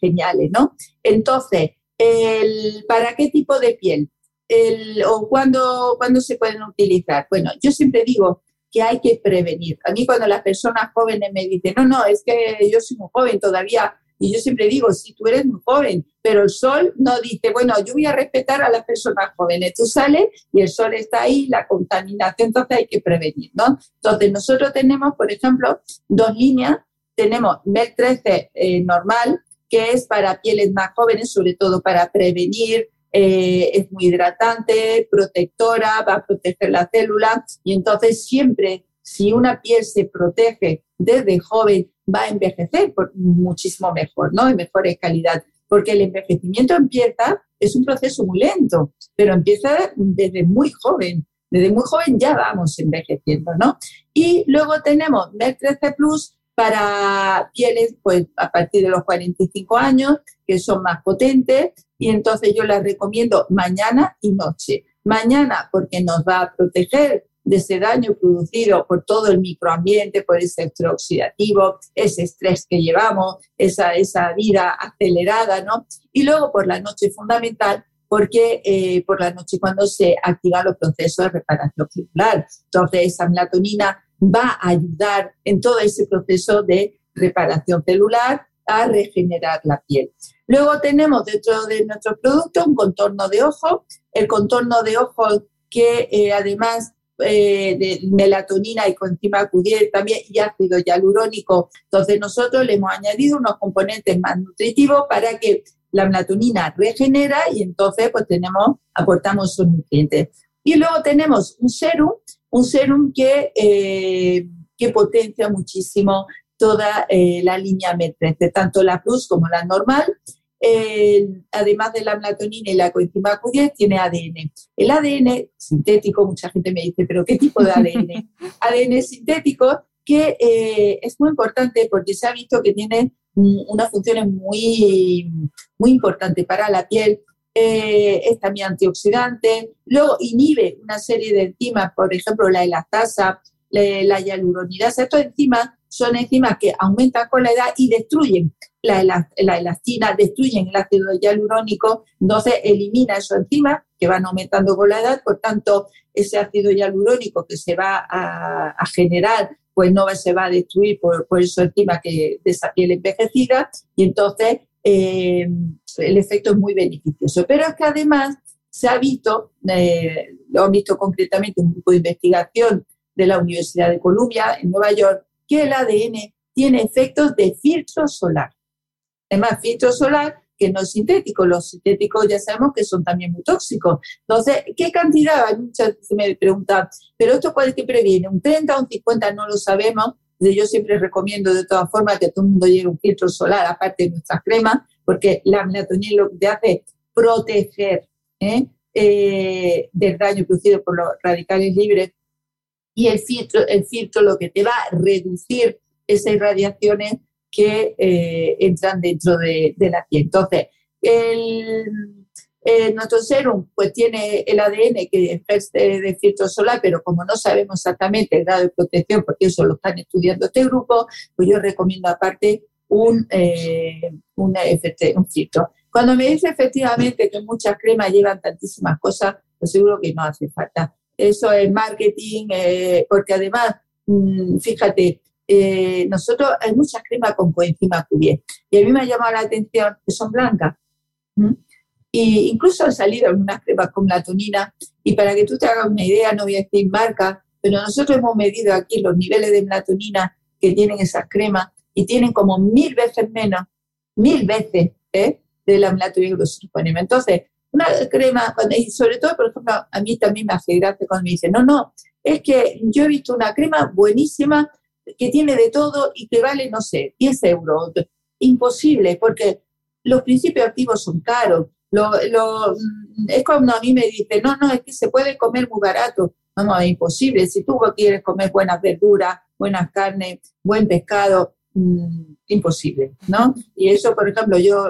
geniales, ¿no? Entonces, el, ¿para qué tipo de piel? El, ¿O cuándo, cuándo se pueden utilizar? Bueno, yo siempre digo que hay que prevenir. A mí cuando las personas jóvenes me dicen, no, no, es que yo soy muy joven todavía, y yo siempre digo, si tú eres muy joven, pero el sol no dice, bueno, yo voy a respetar a las personas jóvenes. Tú sales y el sol está ahí, la contaminación, entonces hay que prevenir, ¿no? Entonces nosotros tenemos, por ejemplo, dos líneas. Tenemos MEL 13 eh, normal, que es para pieles más jóvenes, sobre todo para prevenir, eh, es muy hidratante, protectora, va a proteger la célula y entonces siempre si una piel se protege desde joven va a envejecer muchísimo mejor, ¿no? De mejores calidad, porque el envejecimiento empieza, es un proceso muy lento, pero empieza desde muy joven. Desde muy joven ya vamos envejeciendo, ¿no? Y luego tenemos MER 13 Plus para pieles pues a partir de los 45 años, que son más potentes, y entonces yo las recomiendo mañana y noche. Mañana porque nos va a proteger de ese daño producido por todo el microambiente, por ese estrés oxidativo, ese estrés que llevamos, esa, esa vida acelerada, ¿no? Y luego por la noche fundamental, porque eh, por la noche cuando se activan los procesos de reparación celular. Entonces esa melatonina va a ayudar en todo ese proceso de reparación celular a regenerar la piel. Luego tenemos dentro de nuestro producto un contorno de ojo. El contorno de ojo que eh, además eh, de melatonina y coenzima Q10 también y ácido hialurónico. Entonces nosotros le hemos añadido unos componentes más nutritivos para que la melatonina regenera y entonces pues tenemos, aportamos esos nutrientes. Y luego tenemos un serum, un serum que, eh, que potencia muchísimo toda eh, la línea MET13, tanto la plus como la normal, además de la melatonina y la coenzima Q10, tiene ADN. El ADN sintético, mucha gente me dice, pero ¿qué tipo de ADN? ADN sintético que eh, es muy importante porque se ha visto que tiene unas funciones muy, muy importantes para la piel. Eh, es también antioxidante, luego inhibe una serie de enzimas, por ejemplo la elastasa, la, la hialuronidasa. Estas enzimas son enzimas que aumentan con la edad y destruyen la, elastina, destruyen el ácido hialurónico, entonces elimina esas enzimas que van aumentando con la edad, por tanto, ese ácido hialurónico que se va a, generar, pues no se va a destruir por, por esa enzima que, de esa piel envejecida, y entonces eh, el efecto es muy beneficioso. Pero es que además se ha visto, eh, lo han visto concretamente un grupo de investigación de la Universidad de Columbia en Nueva York, que el ADN tiene efectos de filtro solar. Es más, filtro solar que no es sintético. Los sintéticos ya sabemos que son también muy tóxicos. Entonces, ¿qué cantidad? Muchas veces me preguntan, ¿pero esto cuál es que previene? ¿Un 30 o un 50? No lo sabemos, Yo siempre recomiendo de todas formas que todo el mundo lleve un filtro solar, aparte de nuestras cremas, porque la melatonina lo que te hace es proteger ¿eh? Eh, del daño producido por los radicales libres y el filtro, el filtro lo que te va a reducir esas irradiaciones que eh, entran dentro de, la piel. Entonces, el, nuestro serum pues tiene el ADN que ejerce de filtro solar, pero como no sabemos exactamente el grado de protección, porque eso lo están estudiando este grupo, pues yo recomiendo aparte un, eh, un, un filtro. Cuando me dice efectivamente que muchas cremas llevan tantísimas cosas, pues seguro que no hace falta. Eso es marketing, eh, porque además, mm, fíjate, eh, nosotros hay muchas cremas con coenzima Q10 y a mí me ha llamado la atención que son blancas. Y incluso han salido algunas cremas con melatonina y para que tú te hagas una idea, no voy a decir marca, pero nosotros hemos medido aquí los niveles de melatonina que tienen esas cremas y tienen como mil veces menos, mil veces, ¿eh? de la melatonina que Entonces, una crema, y sobre todo, por ejemplo, a mí también me hace gracia cuando me dicen, no, no, es que yo he visto una crema buenísima que tiene de todo y que vale, no sé, 10 euros. Imposible, porque los principios activos son caros. Lo, es cuando a mí me dicen, no, no, es que se puede comer muy barato. No, no, es imposible. Si tú quieres comer buenas verduras, buenas carnes, buen pescado, mm, imposible, ¿no? Y eso, por ejemplo, yo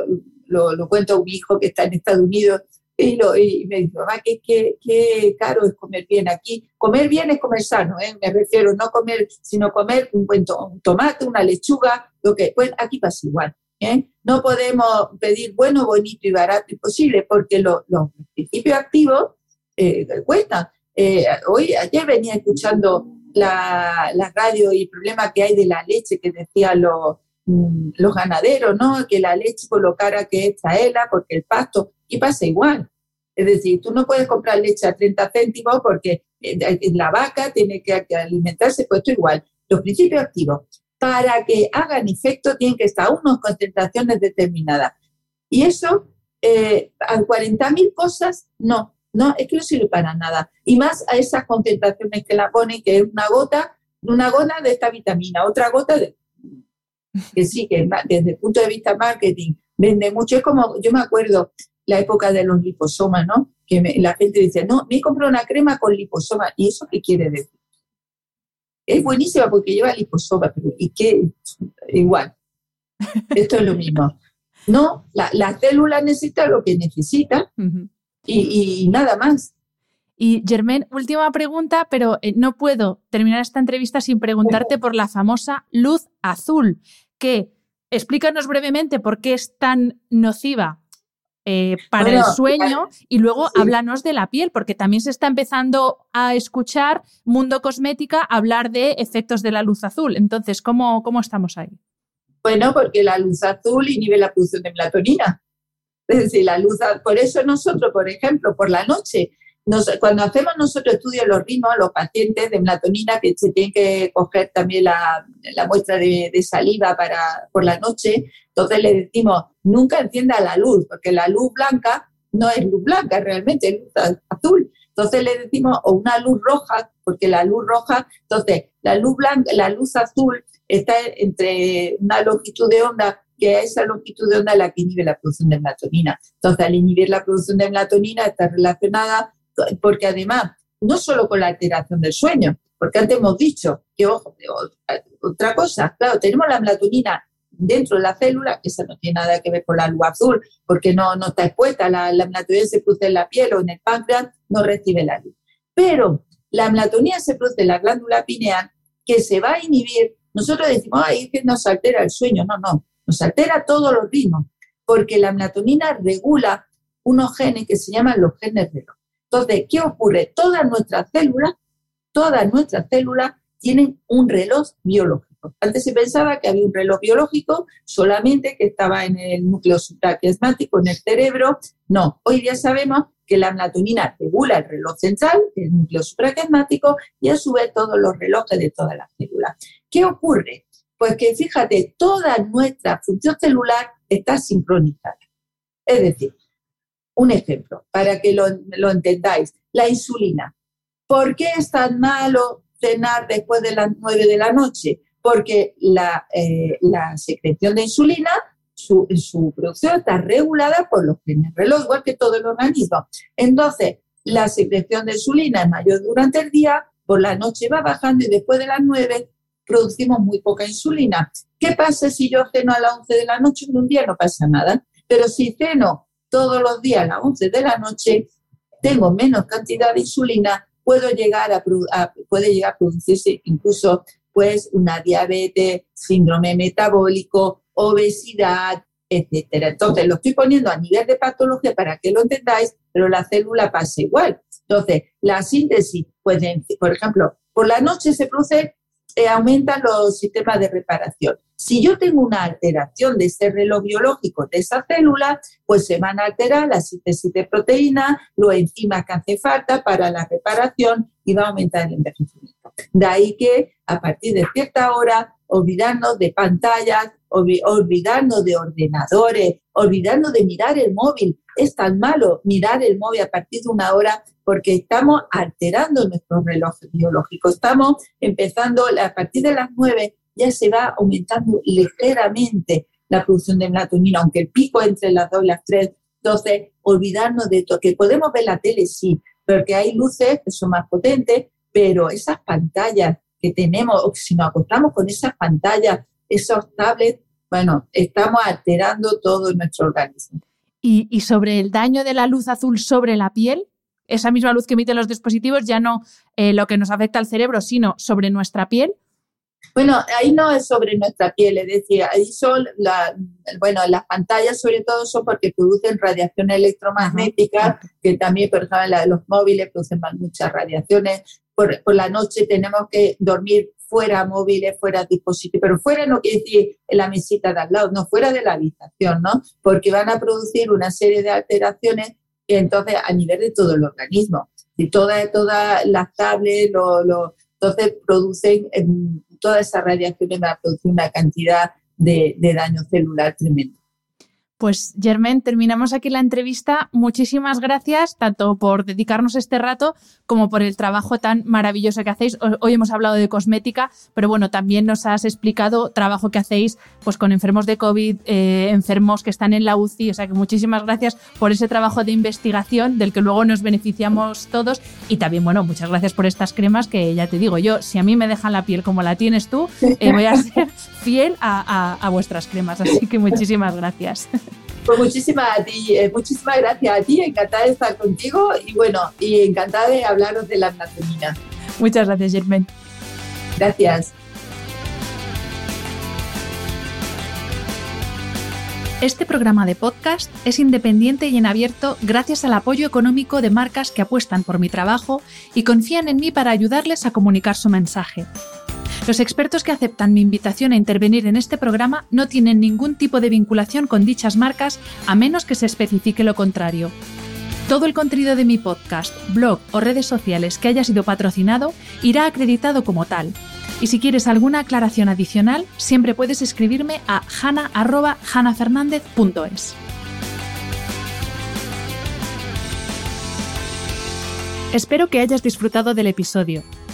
lo, cuento a un hijo que está en Estados Unidos y, me dice, mamá, qué, qué, caro es comer bien aquí. Comer bien es comer sano, ¿eh? me refiero, no comer, sino comer un buen tomate, una lechuga, lo que, pues aquí pasa igual. ¿eh? No podemos pedir bueno, bonito y barato imposible porque los principios activos eh, cuestan. Eh, hoy, ayer venía escuchando la, la radio y el problema que hay de la leche que decía los Mm, los ganaderos, ¿no? Que la leche por lo cara que es traerla, porque el pasto, y pasa igual. Es decir, tú no puedes comprar leche a 30 céntimos porque eh, la vaca tiene que alimentarse, pues esto igual. Los principios activos, para que hagan efecto, tienen que estar a unas concentraciones determinadas. Y eso, eh, a 40.000 cosas, no, no, es que no sirve para nada. Y más a esas concentraciones que la ponen, que es una gota, una gota de esta vitamina, otra gota de que sí, que desde el punto de vista marketing vende mucho. Es como, yo me acuerdo la época de los liposomas, ¿no? Que la gente dice, no, me comprado una crema con liposoma. ¿Y eso qué quiere decir? Es buenísima porque lleva liposoma, pero ¿y qué? Igual. Esto es lo mismo. No, la, célula necesita lo que necesita y, y nada más. Y Germain, última pregunta, pero eh, no puedo terminar esta entrevista sin preguntarte por la famosa luz azul, que explícanos brevemente por qué es tan nociva eh, para el sueño y luego háblanos de la piel, porque también se está empezando a escuchar Mundo Cosmética hablar de efectos de la luz azul. Entonces, ¿cómo, cómo estamos ahí? Bueno, porque la luz azul inhibe la producción de melatonina. Es decir, la luz, por eso nosotros, por ejemplo, por la noche, cuando hacemos nosotros estudios los ritmos, los pacientes de melatonina, que se tienen que coger también la, muestra de, saliva para, por la noche, entonces le decimos, nunca encienda la luz, porque la luz blanca no es luz blanca realmente, es luz azul. Entonces le decimos, o una luz roja, porque la luz roja, entonces la luz blanca, la luz azul está entre una longitud de onda que esa longitud de onda la que inhibe la producción de melatonina. Entonces, al inhibir la producción de melatonina está relacionada porque además, no solo con la alteración del sueño, porque antes hemos dicho que, ojo, otra cosa, claro, tenemos la melatonina dentro de la célula, esa no tiene nada que ver con la luz azul, porque no, no está expuesta, la, melatonina se produce en la piel o en el páncreas, no recibe la luz. Pero la melatonina se produce en la glándula pineal, que se va a inhibir. Nosotros decimos, ay, es que nos altera el sueño. No, no, nos altera todos los ritmos, porque la melatonina regula unos genes que se llaman los genes reloj. Entonces, ¿qué ocurre? Todas nuestras células, todas nuestras células tienen un reloj biológico. Antes se pensaba que había un reloj biológico solamente que estaba en el núcleo supraquiasmático, en el cerebro. No, hoy día sabemos que la melatonina regula el reloj central, el núcleo supraquiasmático, y a su vez todos los relojes de todas las células. ¿Qué ocurre? Pues que fíjate, toda nuestra función celular está sincronizada. Es decir, un ejemplo, para que lo, entendáis. La insulina. ¿Por qué es tan malo cenar después de las 9 de la noche? porque la, eh, la secreción de insulina, su, su, producción está regulada por los genes reloj, igual que todo el organismo. Entonces, la secreción de insulina es mayor durante el día, por la noche va bajando y después de las 9 producimos muy poca insulina. ¿Qué pasa si yo ceno a las 11 de la noche en un día? No pasa nada. Pero si ceno todos los días a las 11 de la noche, tengo menos cantidad de insulina, puedo llegar a, puede llegar a producirse incluso pues una diabetes, síndrome metabólico, obesidad, etcétera. Entonces, lo estoy poniendo a nivel de patología para que lo entendáis, pero la célula pasa igual. Entonces, la síntesis, pues, por ejemplo, por la noche se produce, eh, aumentan los sistemas de reparación. Si yo tengo una alteración de ese reloj biológico de esa célula, pues se van a alterar la síntesis de proteína, los enzimas que hace falta para la reparación y va a aumentar el envejecimiento. De ahí que a partir de cierta hora, olvidarnos de pantallas, olvidarnos de ordenadores, olvidarnos de mirar el móvil. Es tan malo mirar el móvil a partir de una hora porque estamos alterando nuestro reloj biológico. Estamos empezando a partir de las nueve ya se va aumentando ligeramente la producción de melatonina, aunque el pico entre las dos y las tres. Entonces, olvidarnos de todo, que podemos ver la tele, sí, porque hay luces que son más potentes, pero esas pantallas que tenemos, o si nos acostamos con esas pantallas, esos tablets, bueno, estamos alterando todo nuestro organismo. Y, sobre el daño de la luz azul sobre la piel, esa misma luz que emiten los dispositivos, ya no eh, lo que nos afecta al cerebro, sino sobre nuestra piel, bueno, ahí no es sobre nuestra piel, es decir, ahí son, la, bueno, las pantallas sobre todo son porque producen radiación electromagnética, que también, por ejemplo, la de los móviles producen muchas radiaciones. Por, por, la noche tenemos que dormir fuera móviles, fuera dispositivos, pero fuera no quiere decir en la mesita de al lado, no fuera de la habitación, ¿no? Porque van a producir una serie de alteraciones entonces a nivel de todo el organismo. Y todas toda las tablets, lo, entonces producen toda esa radiación va a producir una cantidad de daño celular tremendo. Pues Germán, terminamos aquí la entrevista. Muchísimas gracias tanto por dedicarnos este rato como por el trabajo tan maravilloso que hacéis. Hoy hemos hablado de cosmética, pero bueno, también nos has explicado trabajo que hacéis pues con enfermos de COVID, eh, enfermos que están en la UCI. O sea que muchísimas gracias por ese trabajo de investigación del que luego nos beneficiamos todos. Y también, bueno, muchas gracias por estas cremas que ya te digo yo, si a mí me dejan la piel como la tienes tú, eh, voy a ser fiel a vuestras cremas. Así que muchísimas gracias. Pues muchísimas, eh, muchísimas gracias a ti, encantada de estar contigo y bueno, y encantada de hablaros de la melatonina. Muchas gracias, Germain. Gracias. Este programa de podcast es independiente y en abierto gracias al apoyo económico de marcas que apuestan por mi trabajo y confían en mí para ayudarles a comunicar su mensaje. Los expertos que aceptan mi invitación a intervenir en este programa no tienen ningún tipo de vinculación con dichas marcas a menos que se especifique lo contrario. Todo el contenido de mi podcast, blog o redes sociales que haya sido patrocinado irá acreditado como tal. Y si quieres alguna aclaración adicional, siempre puedes escribirme a hana.hanafernandez.es. Espero que hayas disfrutado del episodio.